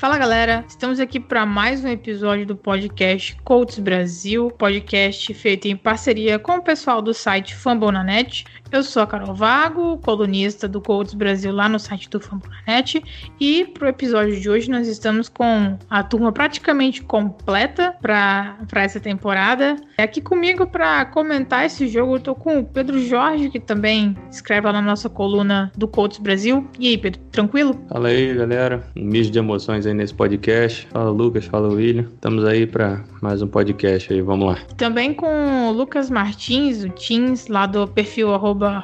Fala galera, estamos aqui para mais um episódio do podcast Colts Brasil, podcast feito em parceria com o pessoal do site Fambonanet. Eu sou a Carol Vago, colunista do Colts Brasil lá no site do Fambonanet, e para o episódio de hoje nós estamos com a turma praticamente completa para essa temporada. É aqui comigo para comentar esse jogo, eu tô com o Pedro Jorge, que também escreve lá na nossa coluna do Colts Brasil. E aí, Pedro, tranquilo? Fala aí, galera. Um misto de emoções aí nesse podcast. Fala Lucas, fala William. Estamos aí para mais um podcast aí, vamos lá. Também com o Lucas Martins, o Teams, lá do perfil arroba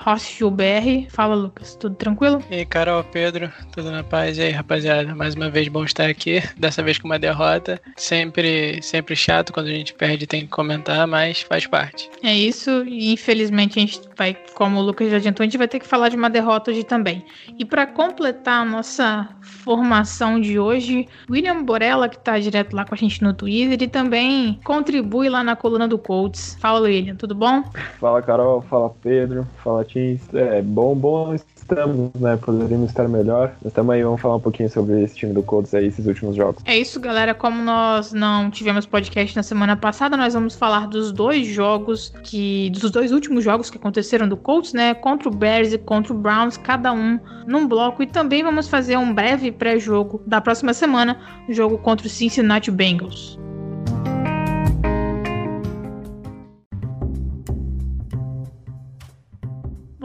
Fala Lucas, tudo tranquilo? E aí, Carol, Pedro, tudo na paz? E aí, rapaziada, mais uma vez bom estar aqui, dessa vez com uma derrota. Sempre, sempre chato quando a gente perde tem que comentar, mas faz parte. É isso, e infelizmente a gente vai, como o Lucas já adiantou, a gente vai ter que falar de uma derrota hoje também. E para completar a nossa formação de hoje, William Borella, que está direto lá com a gente no Twitter, e também contribui lá na coluna do Colts. Fala, William, tudo bom? Fala, Carol. Fala, Pedro. Fala, Tim. É bom, bom estamos, né? Poderíamos estar melhor. Mas também vamos falar um pouquinho sobre esse time do Colts aí, esses últimos jogos. É isso, galera. Como nós não tivemos podcast na semana passada, nós vamos falar dos dois jogos que. dos dois últimos jogos que aconteceram do Colts, né? Contra o Bears e contra o Browns, cada um num bloco. E também vamos fazer um breve pré-jogo da próxima semana, jogo contra o Cincinnati Bengals.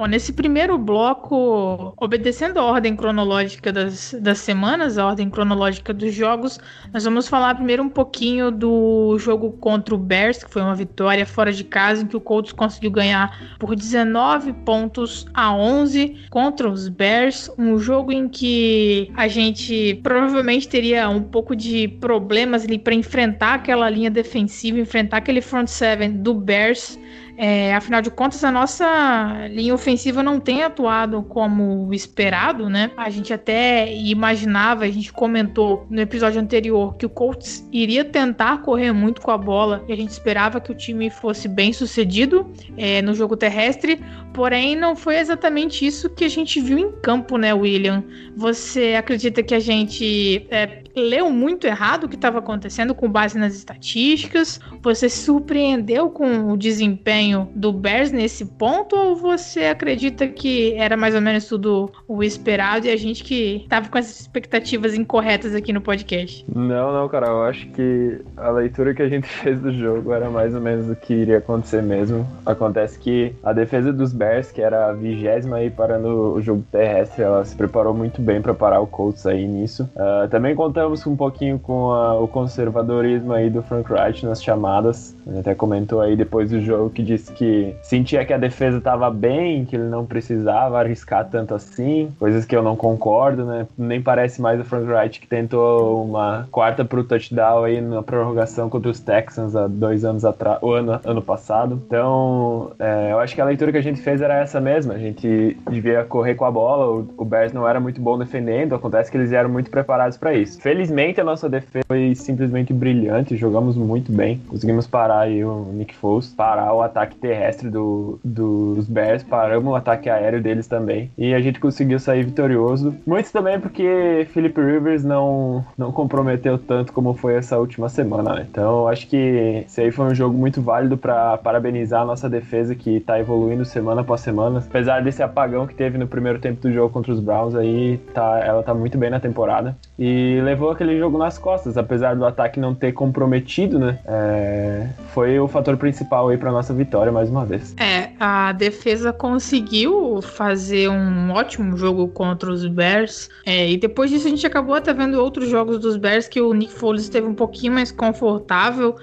Bom, nesse primeiro bloco, obedecendo a ordem cronológica das, das semanas, a ordem cronológica dos jogos, nós vamos falar primeiro um pouquinho do jogo contra o Bears, que foi uma vitória fora de casa, em que o Colts conseguiu ganhar por 19 pontos a 11 contra os Bears. Um jogo em que a gente provavelmente teria um pouco de problemas ali para enfrentar aquela linha defensiva, enfrentar aquele front seven do Bears. É, afinal de contas, a nossa linha ofensiva não tem atuado como esperado, né? A gente até imaginava, a gente comentou no episódio anterior que o Colts iria tentar correr muito com a bola e a gente esperava que o time fosse bem sucedido é, no jogo terrestre, porém não foi exatamente isso que a gente viu em campo, né, William? Você acredita que a gente é, leu muito errado o que estava acontecendo com base nas estatísticas? Você se surpreendeu com o desempenho do Bears nesse ponto? Ou você acredita que era mais ou menos tudo o esperado e a gente que estava com essas expectativas incorretas aqui no podcast? Não, não, cara. Eu acho que a leitura que a gente fez do jogo era mais ou menos o que iria acontecer mesmo. Acontece que a defesa dos Bears, que era a vigésima aí parando o jogo terrestre, ela se preparou muito bem para parar o Colts aí nisso. Uh, também conta contamos um pouquinho com a, o conservadorismo aí do Frank Wright nas chamadas. Ele até comentou aí depois do jogo que disse que sentia que a defesa estava bem, que ele não precisava arriscar tanto assim, coisas que eu não concordo, né? Nem parece mais o Frank Wright que tentou uma quarta pro touchdown aí na prorrogação contra os Texans há dois anos atrás, o ano, ano passado. Então, é, eu acho que a leitura que a gente fez era essa mesma. A gente devia correr com a bola, o, o Bears não era muito bom defendendo, acontece que eles eram muito preparados para isso. Felizmente a nossa defesa foi simplesmente brilhante, jogamos muito bem. Conseguimos parar aí o Nick Foles, parar o ataque terrestre do, dos Bears, paramos o ataque aéreo deles também. E a gente conseguiu sair vitorioso. Muito também porque Philip Rivers não, não comprometeu tanto como foi essa última semana. Né? Então acho que esse aí foi um jogo muito válido para parabenizar a nossa defesa que tá evoluindo semana após semana. Apesar desse apagão que teve no primeiro tempo do jogo contra os Browns aí, tá, ela tá muito bem na temporada. E levou aquele jogo nas costas, apesar do ataque não ter comprometido, né? É, foi o fator principal aí para nossa vitória mais uma vez. É, a defesa conseguiu fazer um ótimo jogo contra os Bears. É, e depois disso a gente acabou até vendo outros jogos dos Bears que o Nick Foles esteve um pouquinho mais confortável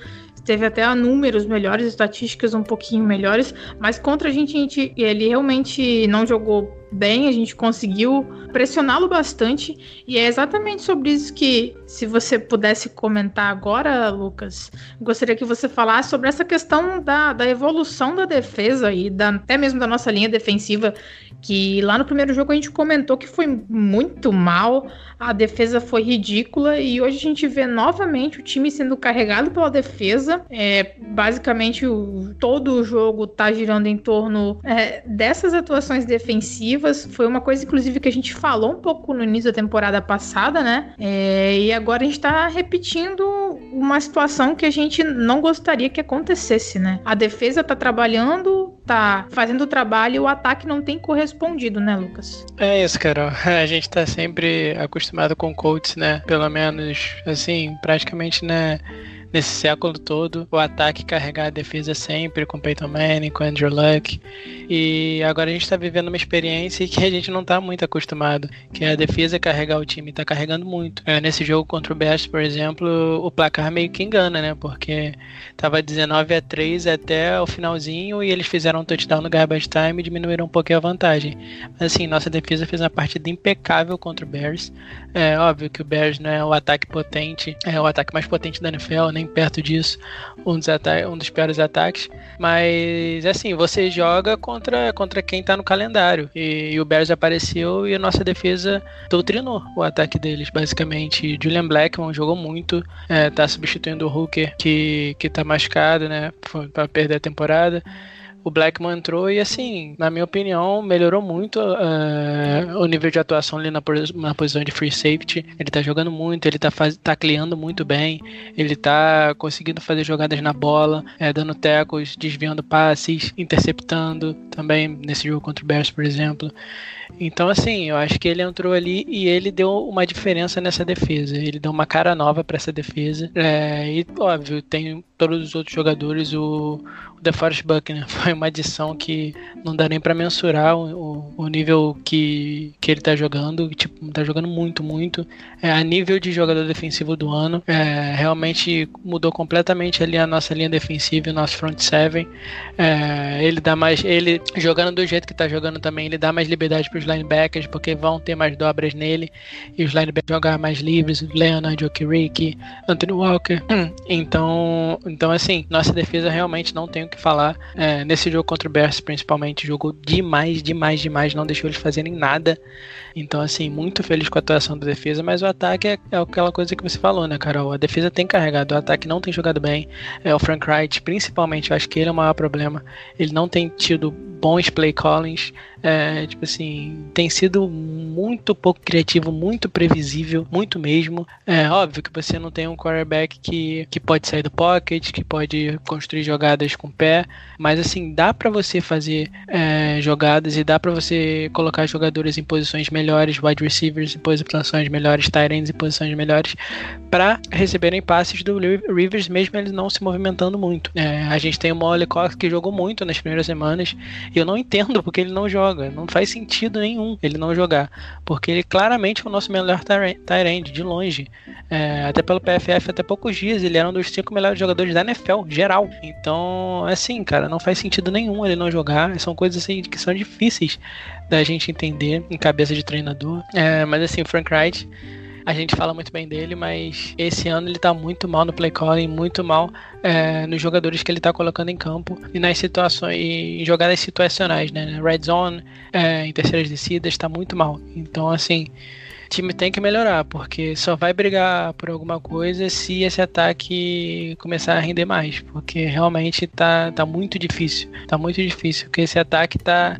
teve até números melhores, estatísticas um pouquinho melhores, mas contra a gente ele realmente não jogou bem, a gente conseguiu pressioná-lo bastante, e é exatamente sobre isso que, se você pudesse comentar agora, Lucas, gostaria que você falasse sobre essa questão da, da evolução da defesa e da, até mesmo da nossa linha defensiva, que lá no primeiro jogo a gente comentou que foi muito mal, a defesa foi ridícula e hoje a gente vê novamente o time sendo carregado pela defesa. É, basicamente, o, todo o jogo tá girando em torno é, dessas atuações defensivas. Foi uma coisa, inclusive, que a gente falou um pouco no início da temporada passada, né? É, e agora a gente tá repetindo uma situação que a gente não gostaria que acontecesse, né? A defesa tá trabalhando, tá fazendo o trabalho e o ataque não tem correspondido, né, Lucas? É isso, Carol. A gente tá sempre acostumado com Colts, né? Pelo menos, assim, praticamente, né? Nesse século todo, o ataque carregar a defesa sempre com Peyton Manning, com Andrew Luck. E agora a gente está vivendo uma experiência que a gente não está muito acostumado, que é a defesa carregar o time, está carregando muito. É, nesse jogo contra o Bears, por exemplo, o placar meio que engana, né? Porque tava 19 a 3 até o finalzinho e eles fizeram um touchdown no garbage time e diminuíram um pouquinho a vantagem. Mas assim, nossa defesa fez uma partida impecável contra o Bears. É óbvio que o Bears não é o ataque potente, é o ataque mais potente da NFL, nem perto disso, um dos, um dos piores ataques. Mas assim, você joga contra, contra quem tá no calendário. E, e, o Bears apareceu e a nossa defesa doutrinou o ataque deles, basicamente. Julian Blackman jogou muito, é, tá substituindo o Hooker que, que tá machucado, né? para perder a temporada o Blackman entrou e, assim, na minha opinião, melhorou muito uh, o nível de atuação ali na, na, posição de free safety. Ele tá jogando muito, ele tá, faz, tá criando muito bem, ele tá conseguindo fazer jogadas na bola, é, dando tecos, desviando passes, interceptando também nesse jogo contra o Bears, por exemplo. Então, assim, eu acho que ele entrou ali e ele deu uma diferença nessa defesa. Ele deu uma cara nova para essa defesa. É, e, óbvio, tem todos os outros jogadores. O, o DeForest Buckner foi uma adição que não dá nem para mensurar o, o, nível que, que ele tá jogando. Tipo, tá jogando muito, muito. É, a nível de jogador defensivo do ano, é, realmente mudou completamente ali a nossa linha defensiva e o nosso front seven. É, ele dá mais. Ele jogando do jeito que tá jogando também, ele dá mais liberdade para os linebackers, porque vão ter mais dobras nele. E os linebackers jogar mais livres, Leonard, Okiriki, Anthony Walker. Então, então, assim, nossa defesa realmente não tem o que falar. É, nesse jogo contra o Bears, principalmente, jogou demais, demais, demais. Não deixou eles fazerem nada. Então, assim, muito feliz com a atuação da defesa, mas o ataque é, é aquela coisa que você falou, né, Carol? A defesa tem carregado, o ataque não tem jogado bem. É, o Frank Wright, principalmente, eu acho que ele é o maior problema. Ele não tem tido bons play callings. É, tipo assim, tem sido muito pouco criativo, muito previsível, muito mesmo. É óbvio que você não tem um quarterback que, que pode sair do pocket, que pode construir jogadas com pé, mas assim, dá para você fazer é, jogadas e dá para você colocar jogadores em posições melhores, wide receivers em posições melhores, tight ends em posições melhores, para receberem passes do Rivers, mesmo ele não se movimentando muito. É, a gente tem o Molly Cox que jogou muito nas primeiras semanas, e eu não entendo porque ele não joga. Não faz sentido nenhum ele não jogar. Porque ele claramente é o nosso melhor tight de longe. É, até pelo PFF, até poucos dias, ele era um dos cinco melhores jogadores da NFL, geral. Então, assim, cara, não faz sentido nenhum ele não jogar. São coisas assim que são difíceis da gente entender em cabeça de treinador. É, mas assim, Frank Wright a gente fala muito bem dele, mas esse ano ele tá muito mal no play calling, muito mal é, nos jogadores que ele tá colocando em campo e nas situações e em jogadas situacionais, né? Red zone, é, em terceiras descidas, tá muito mal. Então, assim, o time tem que melhorar, porque só vai brigar por alguma coisa se esse ataque começar a render mais, porque realmente tá, tá muito difícil. Tá muito difícil, porque esse ataque tá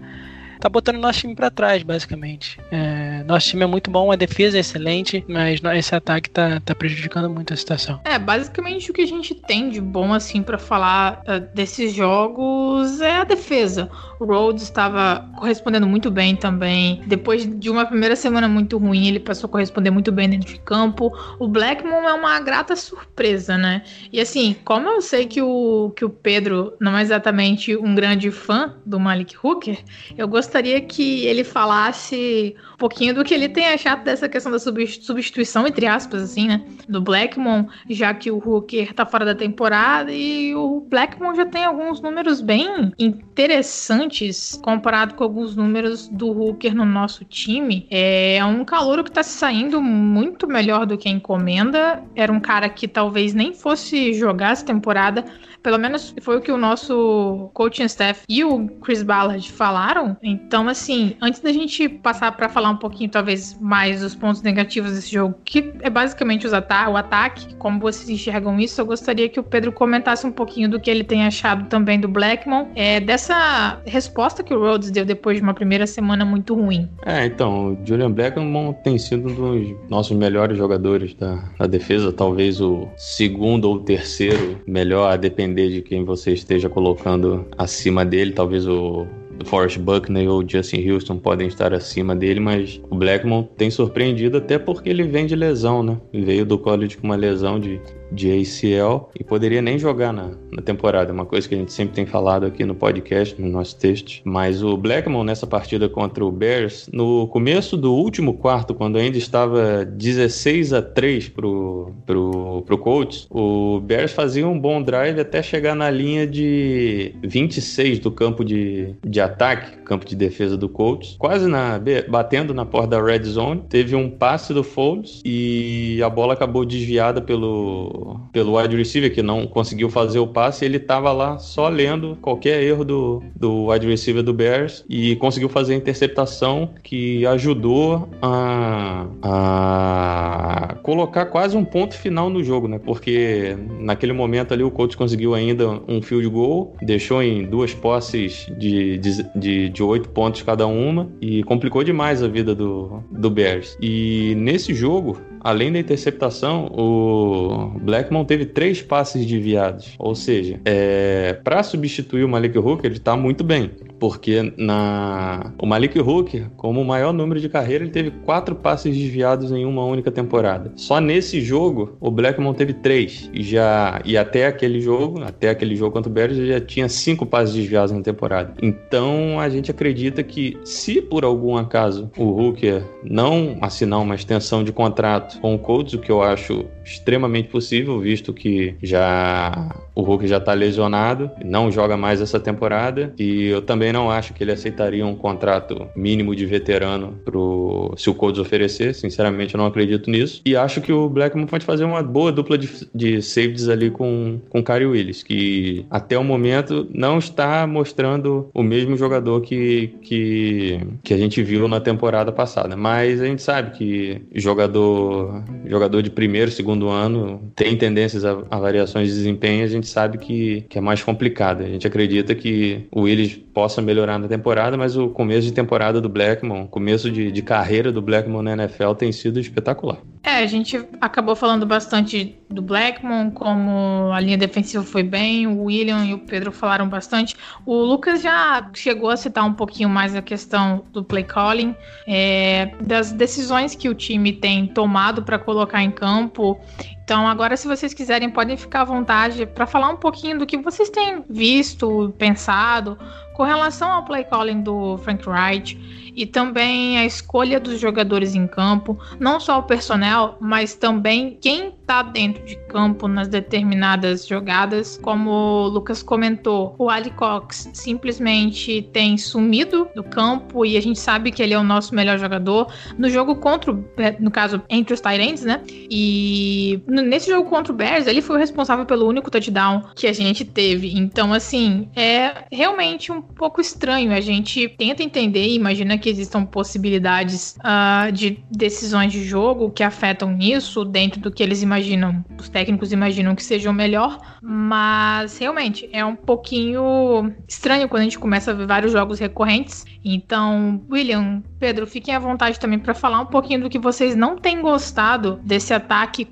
tá botando nosso time para trás, basicamente. É, nosso time é muito bom, a defesa é excelente, mas esse ataque tá, tá prejudicando muito a situação. É, basicamente o que a gente tem de bom, assim, para falar uh, desses jogos é a defesa. O Rhodes estava correspondendo muito bem também. Depois de uma primeira semana muito ruim, ele passou a corresponder muito bem dentro de campo. O Blackmon é uma grata surpresa, né? E assim, como eu sei que o, que o Pedro não é exatamente um grande fã do Malik Hooker, eu gostaria que ele falasse um pouquinho do que ele tem achado dessa questão da substituição, entre aspas, assim, né? Do Blackmon, já que o Hooker tá fora da temporada e o Blackmon já tem alguns números bem interessantes comparado com alguns números do Hooker no nosso time. É um calouro que tá saindo muito melhor do que a encomenda. Era um cara que talvez nem fosse jogar essa temporada. Pelo menos foi o que o nosso coaching staff e o Chris Ballard falaram em Então, assim, antes da gente passar para falar um pouquinho, talvez, mais dos pontos negativos desse jogo, que é basicamente os ata o ataque, como vocês enxergam isso, eu gostaria que o Pedro comentasse um pouquinho do que ele tem achado também do Blackmon, é, dessa resposta que o Rhodes deu depois de uma primeira semana muito ruim. É, então, o Julian Blackmon tem sido um dos nossos melhores jogadores da, da defesa, talvez o segundo ou terceiro melhor, a depender de quem você esteja colocando acima dele, talvez o Forrest Buckner ou Justin Houston podem estar acima dele, mas o Blackmon tem surpreendido até porque ele vem de lesão, né? Veio do college com uma lesão de de ACL e poderia nem jogar na, na temporada. É uma coisa que a gente sempre tem falado aqui no podcast, no nosso texto. Mas o Blackmon nessa partida contra o Bears, no começo do último quarto, quando ainda estava 16 a 3 pro, pro, pro Colts, o Bears fazia um bom drive até chegar na linha de 26 do campo de, de ataque, campo de defesa do Colts, quase na, batendo na porta da red zone. Teve um passe do Foles e a bola acabou desviada pelo pelo, wide receiver que não conseguiu fazer o passe, ele estava lá só lendo qualquer erro do, do wide receiver do Bears e conseguiu fazer a interceptação que ajudou a, a colocar quase um ponto final no jogo, né? Porque naquele momento ali o coach conseguiu ainda um field goal, deixou em duas posses de, de, de, oito pontos cada uma e complicou demais a vida do, do Bears. E nesse jogo, além da interceptação, o Blackmon teve três passes desviados. Ou seja, é, para substituir o Malik Hooker, ele está muito bem. Porque na o Malik Hooker, como o maior número de carreira, ele teve quatro passes desviados em uma única temporada. Só nesse jogo, o Blackmon teve três. E, já, e até aquele jogo, até aquele jogo contra o Bears, ele já tinha cinco passes desviados na temporada. Então a gente acredita que se por algum acaso o Hooker não assinar uma extensão de contrato com o Colts, o que eu acho extremamente possível, visto que já o Hulk já está lesionado, não joga mais essa temporada e eu também não acho que ele aceitaria um contrato mínimo de veterano pro se o Colts oferecer, sinceramente eu não acredito nisso. E acho que o Blackman pode fazer uma boa dupla de, de safeties ali com com Kyrie Willis, que até o momento não está mostrando o mesmo jogador que que que a gente viu na temporada passada, mas a gente sabe que jogador jogador de primeiro, segundo ano tem tendências a, a variações de desempenho, a gente sabe que, que é mais complicado. A gente acredita que o Willis possa melhorar na temporada, mas o começo de temporada do Blackmon, começo de, de carreira do Blackmon na NFL tem sido espetacular. É, a gente acabou falando bastante do Blackmon, como a linha defensiva foi bem, o William e o Pedro falaram bastante. O Lucas já chegou a citar um pouquinho mais a questão do play calling, é, das decisões que o time tem tomado para colocar em campo então, agora, se vocês quiserem, podem ficar à vontade para falar um pouquinho do que vocês têm visto, pensado com relação ao play calling do Frank Wright e também a escolha dos jogadores em campo, não só o personnel, mas também quem está dentro de campo nas determinadas jogadas. Como o Lucas comentou, o Ali Cox simplesmente tem sumido do campo e a gente sabe que ele é o nosso melhor jogador no jogo contra, no caso, entre os Tyrants, né? E nesse jogo contra o Bears, ele foi o responsável pelo único touchdown que a gente teve. Então, assim, é realmente um pouco estranho. A gente tenta entender e imagina que existam possibilidades uh, de decisões de jogo que afetam nisso, dentro do que eles imaginam, os técnicos imaginam que seja o melhor, mas realmente é um pouquinho estranho quando a gente começa a ver vários jogos recorrentes. Então, William, Pedro, fiquem à vontade também para falar um pouquinho do que vocês não têm gostado desse ataque,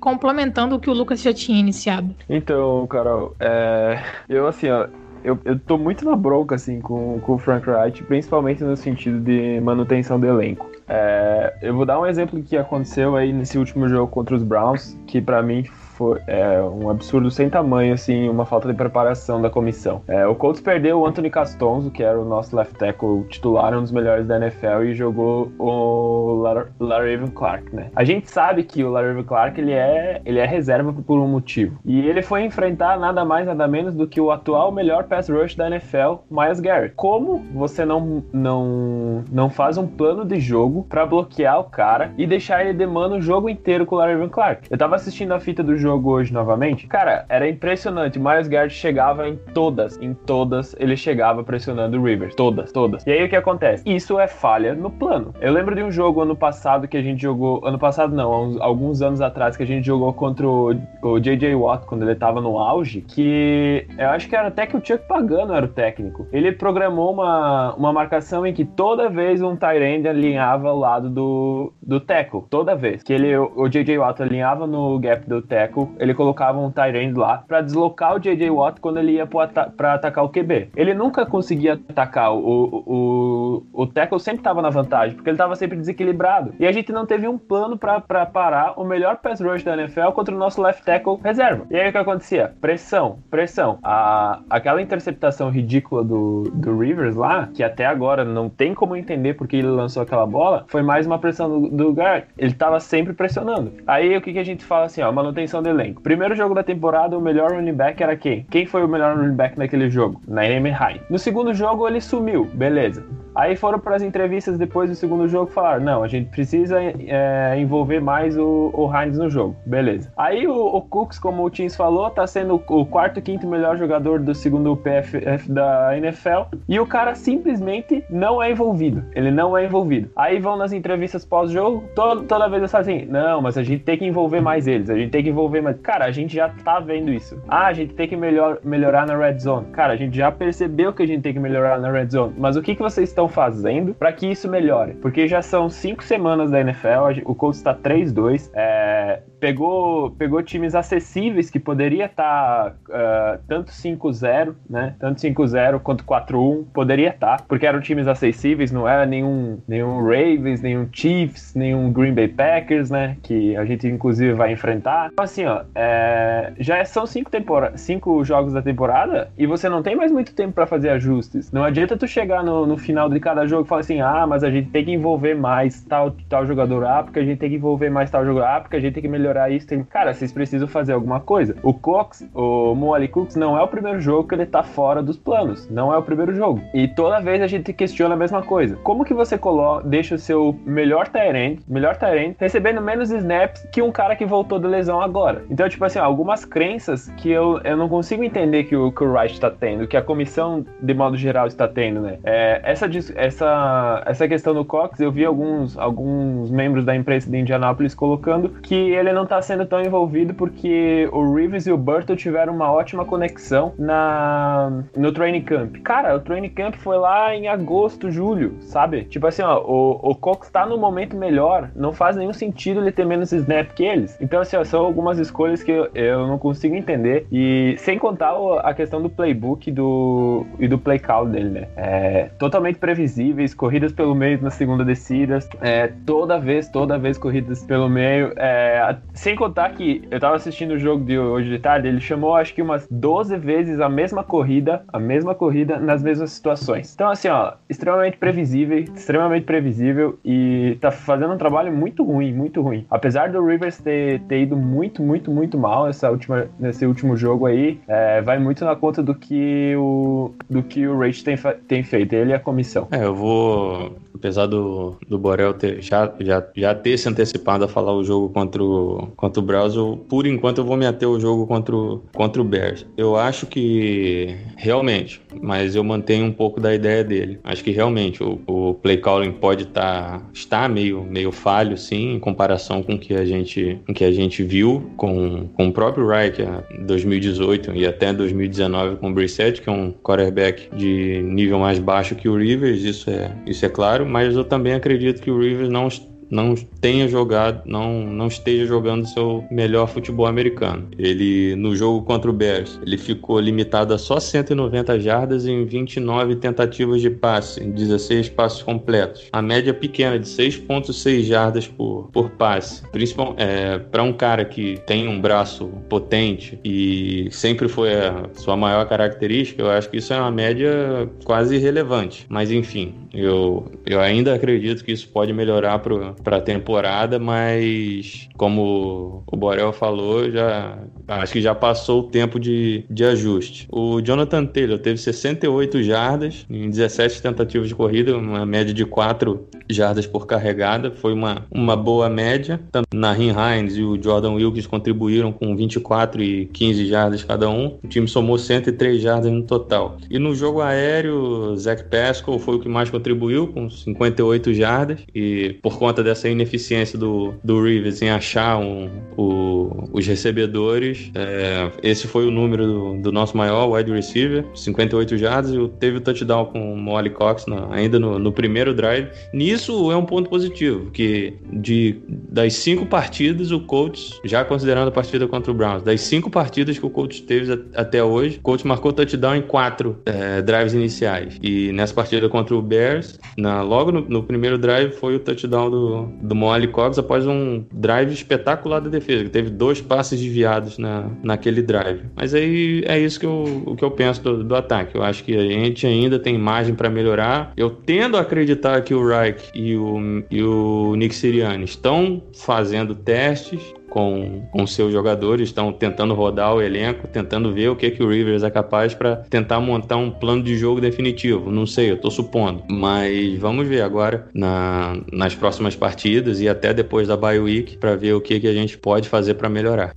o que o Lucas já tinha iniciado. Então, Carol, é... eu assim, ó, eu, eu tô muito na bronca, assim, com, com o Frank Wright, principalmente no sentido de manutenção do elenco. É, eu vou dar um exemplo que aconteceu aí nesse último jogo contra os Browns, que para mim foi é, um absurdo sem tamanho, assim, uma falta de preparação da comissão. É, o Colts perdeu o Anthony Castonzo, que era o nosso left tackle titular, um dos melhores da NFL, e jogou o Laraven Clark, né? A gente sabe que o Laraven Clark, ele é, ele é reserva por um motivo. E ele foi enfrentar nada mais, nada menos do que o atual melhor pass rush da NFL, Miles Garrett. Como você não, não, não faz um plano de jogo para bloquear o cara e deixar ele demando o jogo inteiro com o Larry Clark. Eu tava assistindo a fita do jogo hoje novamente. Cara, era impressionante. Miles Garrett chegava em todas, em todas, ele chegava pressionando o Rivers. Todas, todas. E aí o que acontece? Isso é falha no plano. Eu lembro de um jogo ano passado que a gente jogou. Ano passado não, alguns anos atrás que a gente jogou contra o, o J.J. Watt quando ele tava no auge. Que eu acho que era até que o Chuck Pagano era o técnico. Ele programou uma, uma marcação em que toda vez um Tyrande alinhava ao lado do, do tackle. Toda vez que ele, o J.J. Watt alinhava no gap do tackle, ele colocava um Tyrande lá para deslocar o J.J. Watt quando ele ia para atacar o QB. Ele nunca conseguia atacar. O, o, o tackle sempre estava na vantagem, porque ele estava sempre desequilibrado. E a gente não teve um plano para parar o melhor pass rush da NFL contra o nosso left tackle reserva. E aí o que acontecia? Pressão, pressão. A, aquela interceptação ridícula do, do Rivers lá, que até agora não tem como entender porque ele lançou aquela bola, foi mais uma pressão do, do. Ele estava sempre pressionando. Aí o que, que a gente fala assim, ó, manutenção elenco. Primeiro jogo da temporada, o melhor running back era quem? Quem foi o melhor running back naquele jogo? Naomi High. No segundo jogo ele sumiu, beleza. Aí foram para as entrevistas depois do segundo jogo falar, não, a gente precisa é, envolver mais o, o Hines no jogo, beleza. Aí o, o Cooks, como o Tins falou, tá sendo o quarto, quinto melhor jogador do segundo PFF da NFL e o cara simplesmente não é envolvido. Ele não é envolvido. Aí vão nas entrevistas pós-jogo, toda, toda vez eu falo assim, não, mas a gente tem que envolver mais eles, a gente tem que envolver mais. Cara, a gente já tá vendo isso. Ah, a gente tem que melhor, melhorar na red zone. Cara, a gente já percebeu que a gente tem que melhorar na red zone. Mas o que, que vocês estão fazendo para que isso melhore? Porque já são cinco semanas da NFL, o Colts está 3-2. É, pegou, pegou times acessíveis que poderia estar tá, uh, tanto 5-0, né? Tanto 5-0 quanto 4-1, poderia estar, tá, porque eram times acessíveis, não era nenhum, nenhum Ravens, nenhum Chiefs, nenhum Green Bay Packers, né? Que a gente inclusive vai enfrentar. Então, assim, ó, é, já são cinco, cinco jogos da temporada e você não tem mais muito tempo para fazer ajustes. Não adianta tu chegar no, no final de cada jogo e falar assim, ah, mas a gente tem que envolver mais tal, tal jogador A, porque a gente tem que envolver mais tal jogador A, porque a gente tem que melhorar melhorar isso, tem... cara, vocês precisam fazer alguma coisa. O Cox, o Moali Cooks, não é o primeiro jogo que ele tá fora dos planos. Não é o primeiro jogo. E toda vez a gente questiona a mesma coisa. Como que você coloca, deixa o seu melhor Tyrant, melhor Tyrant, recebendo menos snaps que um cara que voltou da lesão agora? Então, tipo assim, algumas crenças que eu, eu não consigo entender que o, que o Wright está tendo, que a comissão, de modo geral, está tendo, né? É, essa, essa, essa questão do Cox, eu vi alguns, alguns membros da imprensa de Indianápolis colocando que ele não tá sendo tão envolvido porque o Reeves e o Burton tiveram uma ótima conexão na no training camp. Cara, o training camp foi lá em agosto, julho, sabe? Tipo assim, ó, o, o Cox tá no momento melhor, não faz nenhum sentido ele ter menos snap que eles. Então, assim, ó, são algumas escolhas que eu, eu não consigo entender. E sem contar a questão do playbook do, e do play call dele, né? É, totalmente previsíveis, corridas pelo meio na segunda descida, é, toda vez, toda vez corridas pelo meio. É, sem contar que eu tava assistindo o jogo de hoje de tarde, ele chamou acho que umas 12 vezes a mesma corrida, a mesma corrida nas mesmas situações. Então, assim, ó, extremamente previsível, extremamente previsível e tá fazendo um trabalho muito ruim, muito ruim. Apesar do Rivers ter, ter ido muito, muito, muito mal essa última, nesse último jogo aí, é, vai muito na conta do que o, do que o Rage tem, tem feito, ele e a comissão. É, eu vou apesar do, do Borel ter, já, já, já ter se antecipado a falar o jogo contra o, contra o Browns, eu, por enquanto eu vou me ater ao jogo contra o, contra o Bears. Eu acho que realmente, mas eu mantenho um pouco da ideia dele. Acho que realmente o, o play calling pode estar tá, está meio, meio falho, sim, em comparação com o que a gente, que a gente viu com, com o próprio Reich em 2018 e até 2019 com o Brissett, que é um quarterback de nível mais baixo que o Rivers, isso é, isso é claro mas eu também acredito que o Rivers não não tenha jogado, não, não esteja jogando seu melhor futebol americano. Ele, no jogo contra o Bears, ele ficou limitado a só 190 jardas em 29 tentativas de passe, em 16 passos completos. A média pequena de 6,6 jardas por, por passe. Principalmente é, para um cara que tem um braço potente e sempre foi a sua maior característica, eu acho que isso é uma média quase irrelevante. Mas enfim, eu, eu ainda acredito que isso pode melhorar para para a temporada, mas como o Borel falou, já Acho que já passou o tempo de, de ajuste. O Jonathan Taylor teve 68 jardas em 17 tentativas de corrida, uma média de 4 jardas por carregada. Foi uma, uma boa média. Tanto Nahin Hines e o Jordan Wilkes contribuíram com 24 e 15 jardas cada um. O time somou 103 jardas no total. E no jogo aéreo, Zach Pascal foi o que mais contribuiu, com 58 jardas. E por conta dessa ineficiência do, do Rivers em achar um, o, os recebedores, é, esse foi o número do, do, nosso maior wide receiver, 58 jardas, e teve o touchdown com o Molly Cox na, ainda no, no, primeiro drive. Nisso é um ponto positivo, que de, das cinco partidas, o Colts, já considerando a partida contra o Browns, das cinco partidas que o Colts teve até hoje, o Colts marcou touchdown em quatro é, drives iniciais. E nessa partida contra o Bears, na, logo no, no primeiro drive, foi o touchdown do, do Molly Cox após um drive espetacular da defesa, que teve dois passes desviados na, naquele drive. Mas aí é isso que eu, o que eu penso do, do ataque. Eu acho que a gente ainda tem margem para melhorar. Eu tendo a acreditar que o Reich e o, e o Nick Sirianni estão fazendo testes com, com seus jogadores, estão tentando rodar o elenco, tentando ver o que, que o Rivers é capaz para tentar montar um plano de jogo definitivo. Não sei, eu estou supondo. Mas vamos ver agora na, nas próximas partidas e até depois da bye week para ver o que, que a gente pode fazer para melhorar.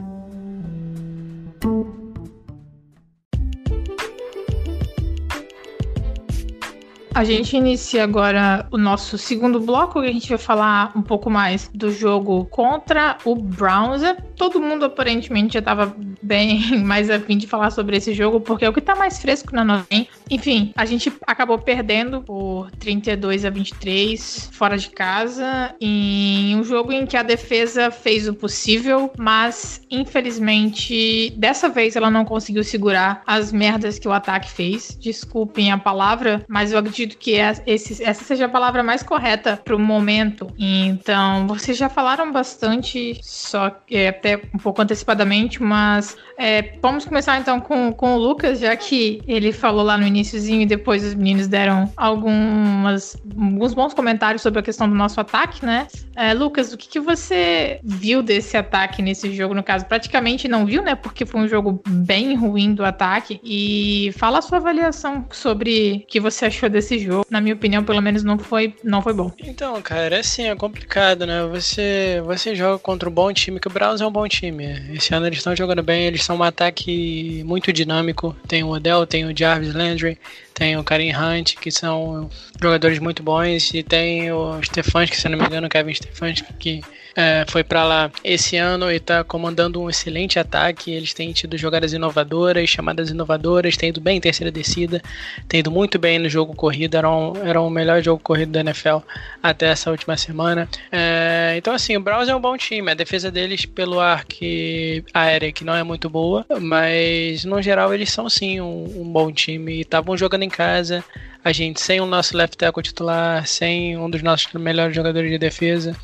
A gente inicia agora o nosso segundo bloco, que a gente vai falar um pouco mais do jogo contra o Browns. Todo mundo aparentemente já estava bem mais afim de falar sobre esse jogo, porque é o que está mais fresco na nossa. Enfim, a gente acabou perdendo por 32 a 23 fora de casa, em um jogo em que a defesa fez o possível, mas infelizmente dessa vez ela não conseguiu segurar as merdas que o ataque fez. Desculpem a palavra, mas eu acredito acredito que é esse, essa seja a palavra mais correta para o momento. Então, vocês já falaram bastante, só que é, até um pouco antecipadamente, mas é, vamos começar então com, com o Lucas, já que ele falou lá no iníciozinho e depois os meninos deram algumas, alguns bons comentários sobre a questão do nosso ataque, né? É, Lucas, o que, que você viu desse ataque nesse jogo, no caso? Praticamente não viu, né? Porque foi um jogo bem ruim do ataque. E fala a sua avaliação sobre o que você achou desse jogo. Na minha opinião, pelo menos não foi, não foi bom. Então, cara, é assim, é complicado, né? Você, você joga contra um bom time, que o Browns é um bom time. Esse ano eles estão jogando bem, eles são um ataque muito dinâmico. Tem o Odell, tem o Jarvis Landry, tem o Karim Hunt, que são jogadores muito bons, e tem o Stefanski, se não me engano, o Kevin Stefanski, que é, foi para lá esse ano e está comandando um excelente ataque. Eles têm tido jogadas inovadoras, chamadas inovadoras, têm ido bem em terceira descida, têm ido muito bem no jogo corrido. Era, um, era o melhor jogo corrido da NFL até essa última semana. É, então, assim, o Browns é um bom time. A defesa deles pelo ar que aérea que não é muito boa, mas no geral eles são sim um, um bom time. Estavam jogando em casa a gente sem o nosso left tackle titular, sem um dos nossos melhores jogadores de defesa.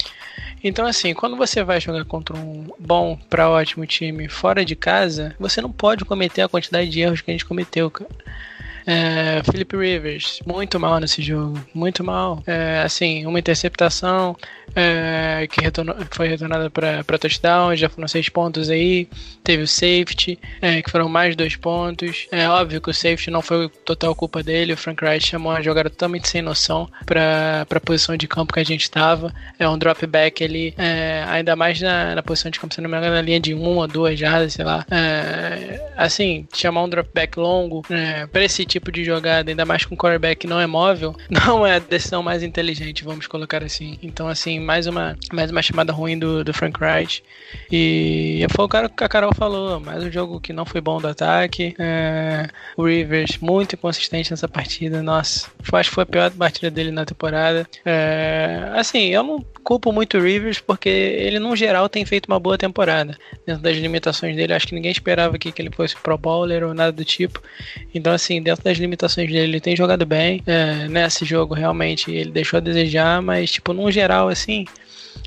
Então, assim, quando você vai jogar contra um bom para ótimo time fora de casa, você não pode cometer a quantidade de erros que a gente cometeu, cara. É, Philip Rivers, muito mal nesse jogo, muito mal. É, assim, uma interceptação é, que retornou, foi retornada para touchdown, já foram seis pontos aí. Teve o safety, é, que foram mais dois pontos. É óbvio que o safety não foi total culpa dele. O Frank Wright chamou uma jogada totalmente sem noção para a posição de campo que a gente estava. É um drop back ali, é, ainda mais na, na, posição de campo, se não me engano, na linha de uma ou duas jardas, sei lá. É, assim, chamar um drop back longo para esse tipo de jogada, ainda mais com um quarterback não é móvel, não é a decisão mais inteligente, vamos colocar assim. Então, assim, mais uma, mais uma chamada ruim do, do Frank Wright. E foi o cara que a Carol falou, mais um jogo que não foi bom do ataque. É, o Rivers, muito inconsistente nessa partida, nossa, acho que foi a pior partida dele na temporada. É, assim, eu não culpo muito o Rivers porque ele, no geral, tem feito uma boa temporada. Dentro das limitações dele, acho que ninguém esperava que, que ele fosse pro bowler ou nada do tipo. Então, assim, dentro das limitações dele, ele tem jogado bem. É, nesse jogo, realmente, ele deixou a desejar, mas, tipo, no geral, assim,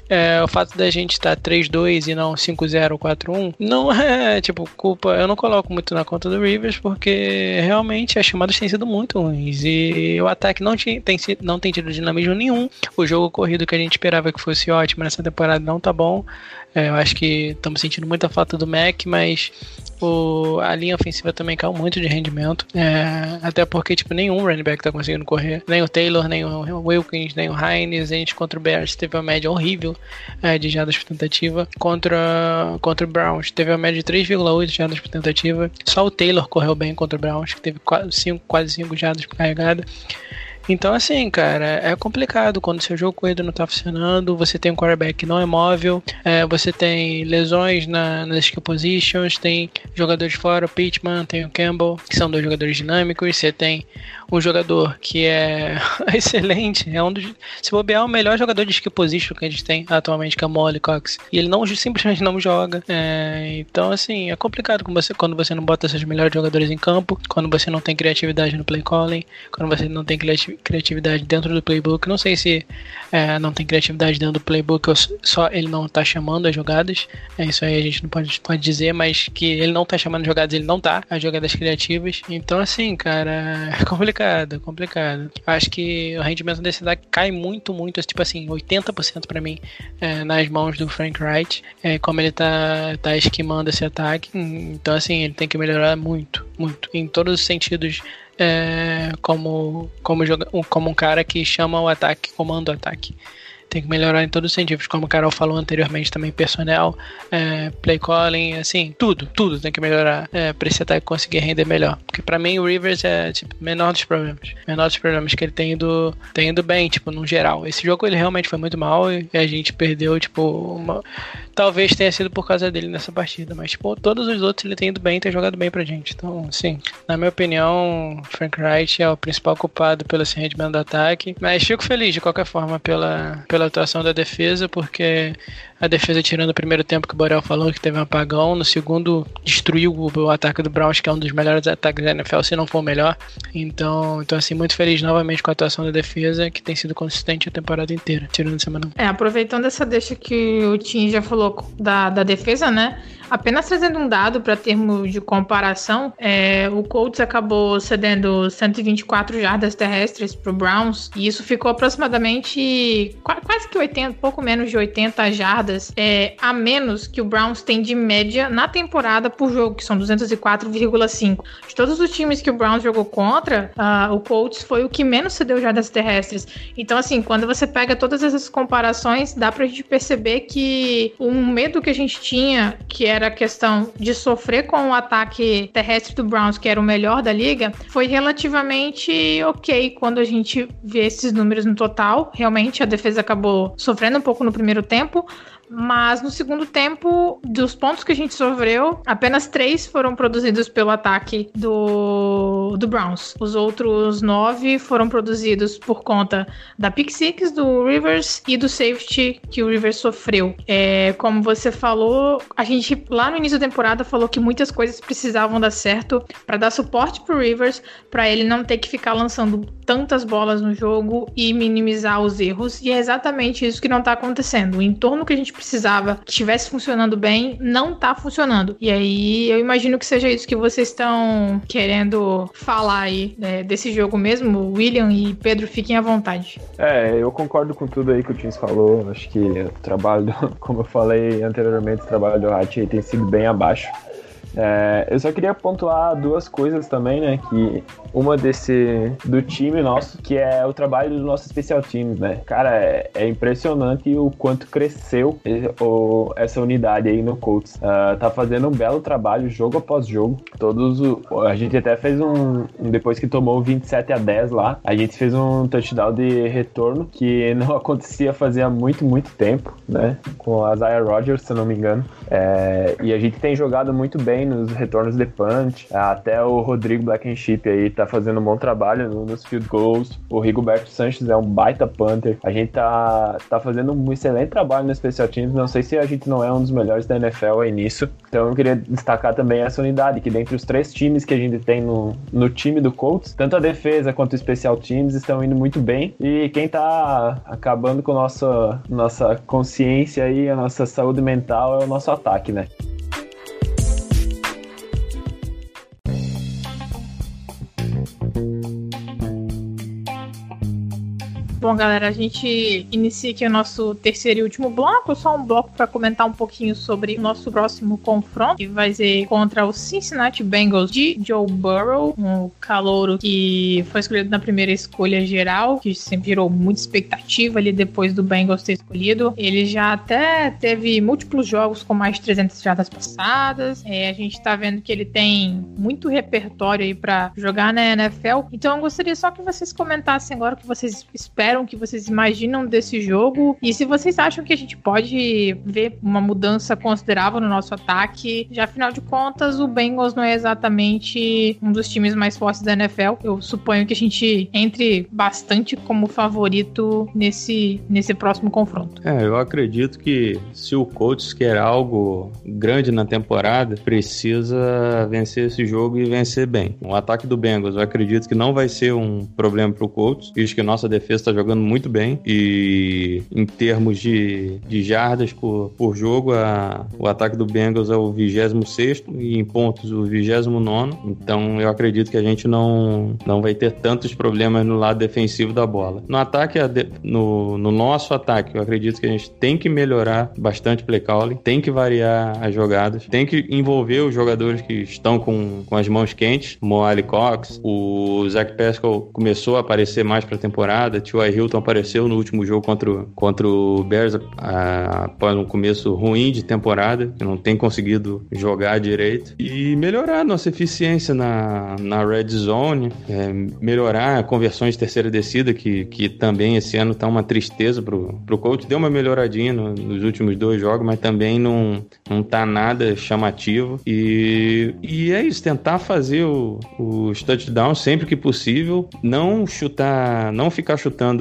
é, o fato da gente estar tá 3-2 e não 5-0 ou 4-1 não é, tipo, culpa. Eu não coloco muito na conta do Rivers porque realmente as chamadas têm sido muito ruins e o ataque não, tinha, tem, não tem tido dinamismo nenhum. O jogo corrido que a gente esperava que fosse ótimo nessa temporada não tá bom. É, eu acho que estamos sentindo muita falta do Mac, mas o, a linha ofensiva também caiu muito de rendimento. É, até porque, tipo, nenhum running back tá conseguindo correr. Nem o Taylor, nem o Wilkins, nem o Hines. A gente contra o Bears teve uma média horrível é, de jardas por tentativa. Contra, contra o Browns teve uma média de 3,8 jardas por tentativa. Só o Taylor correu bem contra o Browns, que teve quase 5, quase 5 jardas por carregada. Então, assim, cara, é complicado quando seu jogo corrido não tá funcionando, você tem um quarterback que não é móvel, é, você tem lesões na, nas skill positions, tem jogadores fora, o Pittman, tem o Campbell, que são dois jogadores dinâmicos, você tem um jogador que é excelente, é um dos. Se bobear, é o melhor jogador de skill position que a gente tem atualmente, que é o Molly Cox. E ele não simplesmente não joga. É, então, assim, é complicado você, quando você não bota seus melhores jogadores em campo, quando você não tem criatividade no play calling, quando você não tem criatividade dentro do playbook. Não sei se é, não tem criatividade dentro do playbook ou só ele não tá chamando as jogadas. É isso aí a gente não pode, pode dizer, mas que ele não tá chamando jogadas, ele não tá, as jogadas criativas. Então, assim, cara, é complicado complicado, complicado. Acho que o rendimento desse ataque cai muito, muito, tipo assim, 80% para mim é, nas mãos do Frank Wright, é, como ele tá, tá esquimando esse ataque. Então, assim, ele tem que melhorar muito, muito, em todos os sentidos. É, como, como, como um cara que chama o ataque, comanda o ataque tem que melhorar em todos os sentidos, como o Carol falou anteriormente também, personnel, é, play calling, assim, tudo, tudo tem que melhorar é, pra esse ataque conseguir render melhor. Porque pra mim o Rivers é, tipo, menor dos problemas. Menor dos problemas que ele tem ido, tem ido bem, tipo, no geral. Esse jogo ele realmente foi muito mal e a gente perdeu, tipo, uma... talvez tenha sido por causa dele nessa partida, mas, tipo, todos os outros ele tem ido bem, tem jogado bem pra gente. Então, sim, na minha opinião, Frank Wright é o principal culpado pelo esse rendimento do ataque, mas fico feliz de qualquer forma pela, pela pela atuação da defesa, porque a defesa, tirando o primeiro tempo que o Borel falou que teve um apagão, no segundo destruiu o, ataque do Browns, que é um dos melhores ataques da NFL, se não for o melhor. Então, então assim, muito feliz novamente com a atuação da defesa, que tem sido consistente a temporada inteira, tirando semana. É, aproveitando essa deixa que o Tim já falou da, da defesa, né? Apenas trazendo um dado para termo de comparação, é, o Colts acabou cedendo 124 jardas terrestres para o Browns e isso ficou aproximadamente quase que 80, pouco menos de 80 jardas é, a menos que o Browns tem de média na temporada por jogo, que são 204,5. De todos os times que o Browns jogou contra, uh, o Colts foi o que menos cedeu jardas terrestres. Então, assim, quando você pega todas essas comparações, dá para a gente perceber que um medo que a gente tinha, que era era a questão de sofrer com o ataque terrestre do Browns, que era o melhor da liga, foi relativamente ok quando a gente vê esses números no total. Realmente a defesa acabou sofrendo um pouco no primeiro tempo, mas no segundo tempo, dos pontos que a gente sofreu, apenas três foram produzidos pelo ataque do, do Browns. Os outros nove foram produzidos por conta da pick six do Rivers e do safety que o Rivers sofreu. É, como você falou, a gente lá no início da temporada falou que muitas coisas precisavam dar certo para dar suporte pro Rivers, para ele não ter que ficar lançando tantas bolas no jogo e minimizar os erros. E é exatamente isso que não tá acontecendo. O entorno que a gente precisava que estivesse funcionando bem, não tá funcionando. E aí eu imagino que seja isso que vocês estão querendo falar aí né, desse jogo mesmo. William e Pedro, fiquem à vontade. É, eu concordo com tudo aí que o Tins falou. Acho que o trabalho, como eu falei anteriormente, o trabalho do Hatch tem sido bem abaixo. É, eu só queria pontuar duas coisas também, né? Que uma desse do time nosso, que é o trabalho do nosso especial teams, né? Cara, é, é impressionante o quanto cresceu o, essa unidade aí no Colts. Uh, tá fazendo um belo trabalho jogo após jogo. Todos o, a gente até fez um depois que tomou 27 a 10 lá, a gente fez um touchdown de retorno que não acontecia fazia muito muito tempo, né? Com a Zaya Rogers, se não me engano. É, e a gente tem jogado muito bem bem nos retornos de punch. Até o Rodrigo Blackenship aí tá fazendo um bom trabalho nos field goals. O Rigoberto Sanches é um baita punter. A gente tá, tá fazendo um excelente trabalho no Special Teams. Não sei se a gente não é um dos melhores da NFL aí nisso. Então eu queria destacar também essa unidade, que dentre os três times que a gente tem no, no time do Colts, tanto a defesa quanto o Special Teams estão indo muito bem. E quem tá acabando com nossa, nossa consciência e a nossa saúde mental é o nosso ataque, né? Bom, galera, a gente inicia aqui o nosso terceiro e último bloco. Só um bloco para comentar um pouquinho sobre o nosso próximo confronto, que vai ser contra o Cincinnati Bengals de Joe Burrow, um calouro que foi escolhido na primeira escolha geral, que sempre virou muita expectativa ali depois do Bengals ter escolhido. Ele já até teve múltiplos jogos com mais de 300 jardas passadas. É, a gente tá vendo que ele tem muito repertório aí para jogar na NFL. Então eu gostaria só que vocês comentassem agora o que vocês esperam esperam, que vocês imaginam desse jogo e se vocês acham que a gente pode ver uma mudança considerável no nosso ataque. Já afinal de contas, o Bengals não é exatamente um dos times mais fortes da NFL. Eu suponho que a gente entre bastante como favorito nesse, nesse próximo confronto. É, eu acredito que se o Colts quer algo grande na temporada, precisa vencer esse jogo e vencer bem. O ataque do Bengals, eu acredito que não vai ser um problema para o Colts, visto que nossa defesa está jogando muito bem e em termos de, de jardas por, por jogo, a, o ataque do Bengals é o 26 e em pontos o 29. Então eu acredito que a gente não, não vai ter tantos problemas no lado defensivo da bola. No ataque, no, no nosso ataque, eu acredito que a gente tem que melhorar bastante play calling, tem que variar as jogadas, tem que envolver os jogadores que estão com, com as mãos quentes, Moali Cox, o Zach Pascal começou a aparecer mais para a temporada, Tio Hilton apareceu no último jogo contra, contra o Bears após um começo ruim de temporada, que não tem conseguido jogar direito. E melhorar nossa eficiência na, na red zone, é, melhorar conversões de terceira descida, que, que também esse ano tá uma tristeza pro, pro coach. Deu uma melhoradinha no, nos últimos dois jogos, mas também não, não tá nada chamativo. E, e é isso, tentar fazer o, os touchdowns sempre que possível, não chutar, não ficar chutando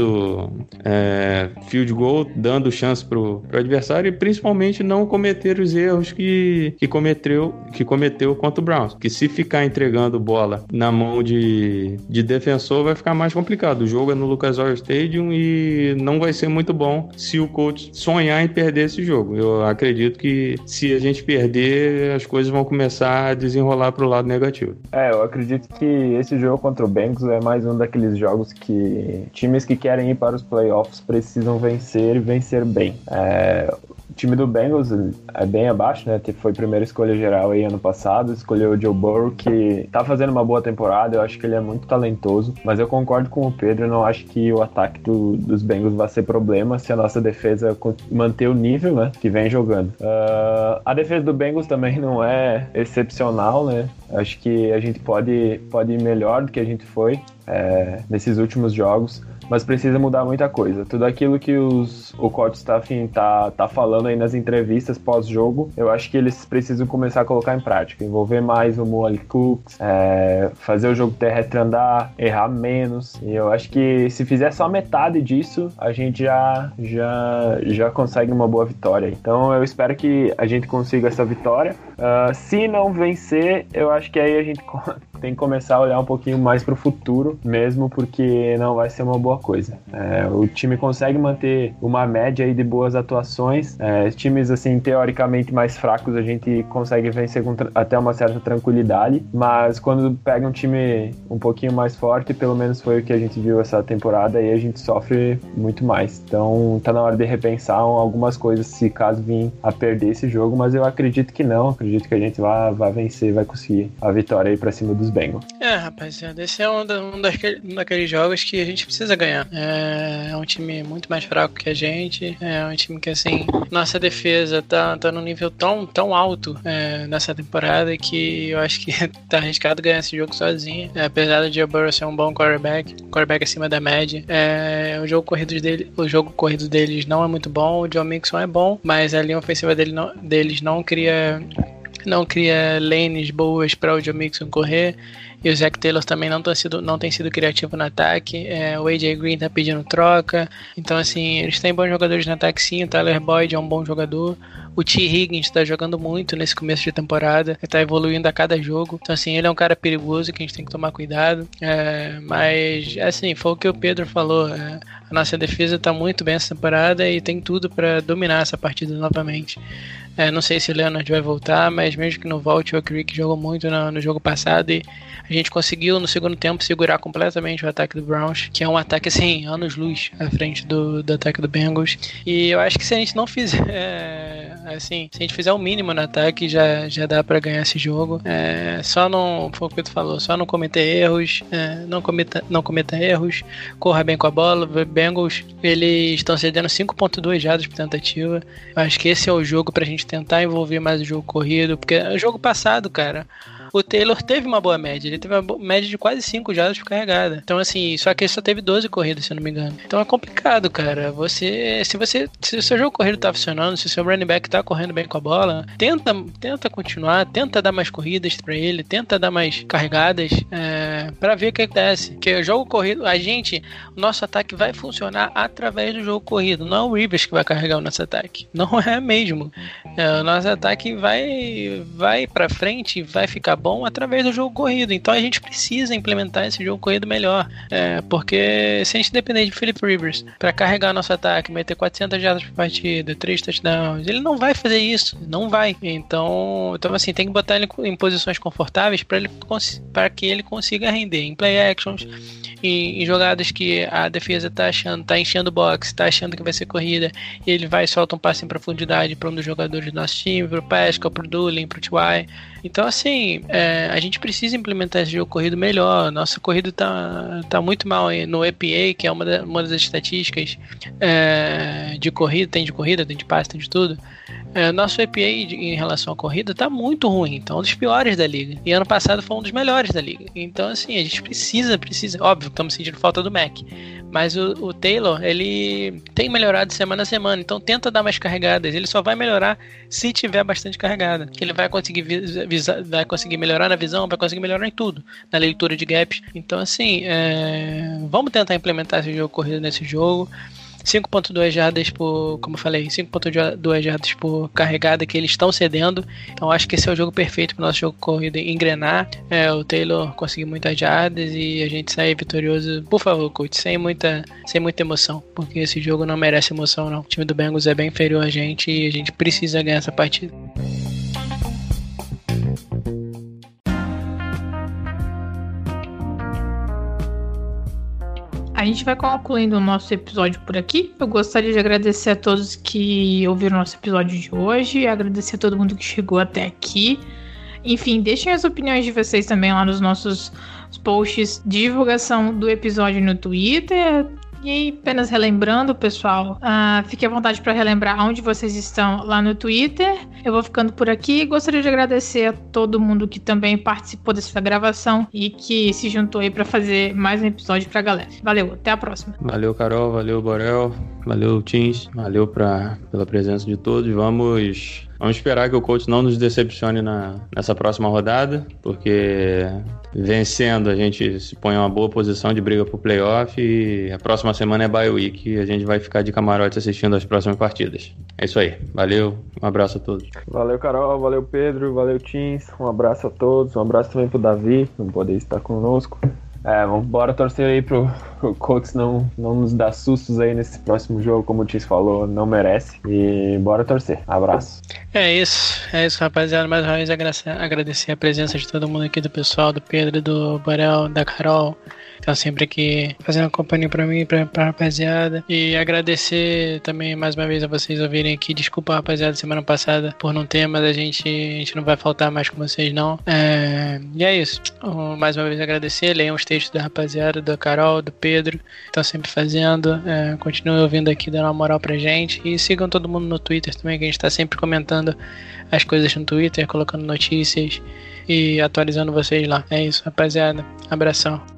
é, field goal, dando chance pro, pro adversário e principalmente não cometer os erros que, que, cometeu, que cometeu contra o Browns. Que se ficar entregando bola na mão de, de defensor vai ficar mais complicado. O jogo é no Lucas Oil Stadium e não vai ser muito bom se o coach sonhar em perder esse jogo. Eu acredito que se a gente perder, as coisas vão começar a desenrolar pro lado negativo. É, eu acredito que esse jogo contra o Bengals é mais um daqueles jogos que times que querem querem ir para os playoffs precisam vencer e vencer bem. É, o time do Bengals é bem abaixo, né? Foi primeira escolha geral aí ano passado, escolheu o Joe Burrow, que tá fazendo uma boa temporada, eu acho que ele é muito talentoso, mas eu concordo com o Pedro, eu não acho que o ataque do, dos Bengals vai ser problema se a nossa defesa manter o nível, né, que vem jogando. Uh, a defesa do Bengals também não é excepcional, né? Acho que a gente pode, pode ir melhor do que a gente foi é, nesses últimos jogos mas precisa mudar muita coisa. Tudo aquilo que os, o coach staff tá, tá falando aí nas entrevistas pós-jogo, eu acho que eles precisam começar a colocar em prática. Envolver mais o Moali Cooks, é, fazer o jogo terrestre andar, errar menos. E eu acho que se fizer só metade disso, a gente já, já, já consegue uma boa vitória. Então eu espero que a gente consiga essa vitória. Uh, se não vencer, eu acho que aí a gente tem que começar a olhar um pouquinho mais para o futuro, mesmo porque não vai ser uma boa coisa. É, o time consegue manter uma média aí de boas atuações. É, times assim teoricamente mais fracos a gente consegue vencer com até uma certa tranquilidade, mas quando pega um time um pouquinho mais forte, pelo menos foi o que a gente viu essa temporada, aí a gente sofre muito mais. Então tá na hora de repensar algumas coisas se caso vir a perder esse jogo, mas eu acredito que não. Acredito que a gente vai, vai vencer, vai conseguir a vitória aí para cima dos dos Bengals. É, rapaziada, esse é um, da, um, daquele, um daqueles jogos que a gente precisa ganhar. É, é, um time muito mais fraco que a gente. É um time que, assim, nossa defesa tá, tá num nível tão, tão alto é, nessa temporada que eu acho que tá arriscado ganhar esse jogo sozinho. É, apesar do Joe Burrow ser um bom quarterback, quarterback acima da média, é, o jogo corrido dele, o jogo corrido deles não é muito bom. O John Mixon é bom, mas a linha ofensiva dele não, deles não cria não cria lanes boas para o Joe Mixon correr. E o Zach Taylor também não, tá sido, não tem sido criativo no ataque. É, o AJ Green tá pedindo troca. Então, assim, eles têm bons jogadores no ataque sim. O Tyler Boyd é um bom jogador. O T. Higgins está jogando muito nesse começo de temporada. Ele tá evoluindo a cada jogo. Então, assim, ele é um cara perigoso que a gente tem que tomar cuidado. É, mas, assim, foi o que o Pedro falou. É, a nossa defesa está muito bem essa temporada e tem tudo para dominar essa partida novamente. É, não sei se o Leonard vai voltar, mas mesmo que não volte, o Creek jogou muito no, no, jogo passado e a gente conseguiu no segundo tempo segurar completamente o ataque do Browns, que é um ataque assim, anos-luz à frente do, do ataque do Bengals. E eu acho que se a gente não fizer, é, assim, se a gente fizer o mínimo no ataque, já, já dá para ganhar esse jogo. É, só não, foi o que tu falou, só não cometer erros, é, não, cometa, não cometa erros, corra bem com a bola. Bengals, eles estão cedendo 5.2 jardas por tentativa. Acho que esse é o jogo pra gente tentar envolver mais o jogo corrido, porque o jogo passado, cara, o Taylor teve uma boa média. Ele teve uma média de quase 5 jardas por carregada. Então, assim, só que ele só teve 12 corridas, se eu não me engano. Então é complicado, cara. Você. Se você. Se o seu jogo corrido tá funcionando, se o seu running back tá correndo bem com a bola, tenta, tenta continuar, tenta dar mais corridas para ele, tenta dar mais carregadas é, para ver o que acontece. Porque o jogo corrido, a gente, o nosso ataque vai funcionar através do jogo corrido. Não é o Rivers que vai carregar o nosso ataque. Não é mesmo. É, o nosso ataque vai, vai para frente, vai ficar bom através do jogo corrido. Então a gente precisa implementar esse jogo corrido melhor. É, porque se a gente depender de Philip Rivers para carregar nosso ataque, meter 400 jardas por partida, 3 touchdowns, ele não vai fazer isso. Não vai. Então, então assim, tem que botar ele em posições confortáveis para que ele consiga render em play actions, em, em, jogadas que a defesa tá achando, tá enchendo o box, tá achando que vai ser corrida, e ele vai e solta um passe em profundidade para um dos jogadores do nosso time, pro Pascal, pro Doolin, pro T.Y. Então, assim, é, a gente precisa implementar esse jogo corrido melhor. Nossa corrida tá, tá muito mal no EPA, que é uma, da, uma das estatísticas é, de corrida, tem de corrida, tem de passe, tem de tudo. É, nosso EPA em relação à corrida tá muito ruim, então um dos piores da liga. E ano passado foi um dos melhores da liga. Então, assim, a gente precisa, precisa. Óbvio, estamos sentindo falta do Mac. Mas o, o, Taylor, ele tem melhorado semana a semana, então tenta dar mais carregadas. Ele só vai melhorar se tiver bastante carregada. Que ele vai conseguir visa, vai conseguir melhorar na visão, vai conseguir melhorar em tudo, na leitura de gaps. Então, assim, é, vamos tentar implementar esse jogo corrido nesse jogo. 5.2 jardas por, como eu falei, 5.2 jardas por carregada que eles estão cedendo. Então acho que esse é o jogo perfeito para o nosso jogo corrido engrenar. É, o Taylor conseguir muitas jardas e a gente sair vitorioso. Por favor, coach, sem muita, sem muita emoção, porque esse jogo não merece emoção não. O time do Bengals é bem inferior a gente e a gente precisa ganhar essa partida. A gente vai concluindo o nosso episódio por aqui. Eu gostaria de agradecer a todos que ouviram o nosso episódio de hoje, agradecer a todo mundo que chegou até aqui. Enfim, deixem as opiniões de vocês também lá nos nossos posts de divulgação do episódio no Twitter, e apenas relembrando, pessoal, uh, fique à vontade para relembrar onde vocês estão lá no Twitter. Eu vou ficando por aqui. Gostaria de agradecer a todo mundo que também participou dessa gravação e que se juntou aí para fazer mais um episódio para a galera. Valeu, até a próxima. Valeu, Carol, valeu, Borel, valeu, Teams, valeu pra, pela presença de todos. Vamos Vamos esperar que o coach não nos decepcione na, nessa próxima rodada, porque vencendo a gente se põe em uma boa posição de briga pro playoff e a próxima semana é bye week e a gente vai ficar de camarote assistindo as próximas partidas. É isso aí. Valeu, um abraço a todos. Valeu, Carol, valeu, Pedro, valeu, Teams. Um abraço a todos, um abraço também pro Davi, não poder estar conosco. É, vamos bora torcer aí pro, pro Colts não, não nos dar sustos aí nesse próximo jogo, como o Tis falou, não merece. E bora torcer. Abraço. É isso, é isso, rapaziada. Mais uma vez agradecer a presença de todo mundo aqui, do pessoal, do Pedro, do Borel, da Carol tá sempre aqui fazendo companhia pra mim, pra, pra rapaziada. E agradecer também mais uma vez a vocês ouvirem aqui. Desculpa, rapaziada, semana passada por não ter, mas a gente, a gente não vai faltar mais com vocês, não. É, e é isso. Mais uma vez agradecer. Leiam os textos da rapaziada, da Carol, do Pedro, estão sempre fazendo. É, continuem ouvindo aqui, dando uma moral pra gente. E sigam todo mundo no Twitter também, que a gente tá sempre comentando as coisas no Twitter, colocando notícias e atualizando vocês lá. É isso, rapaziada. Abração.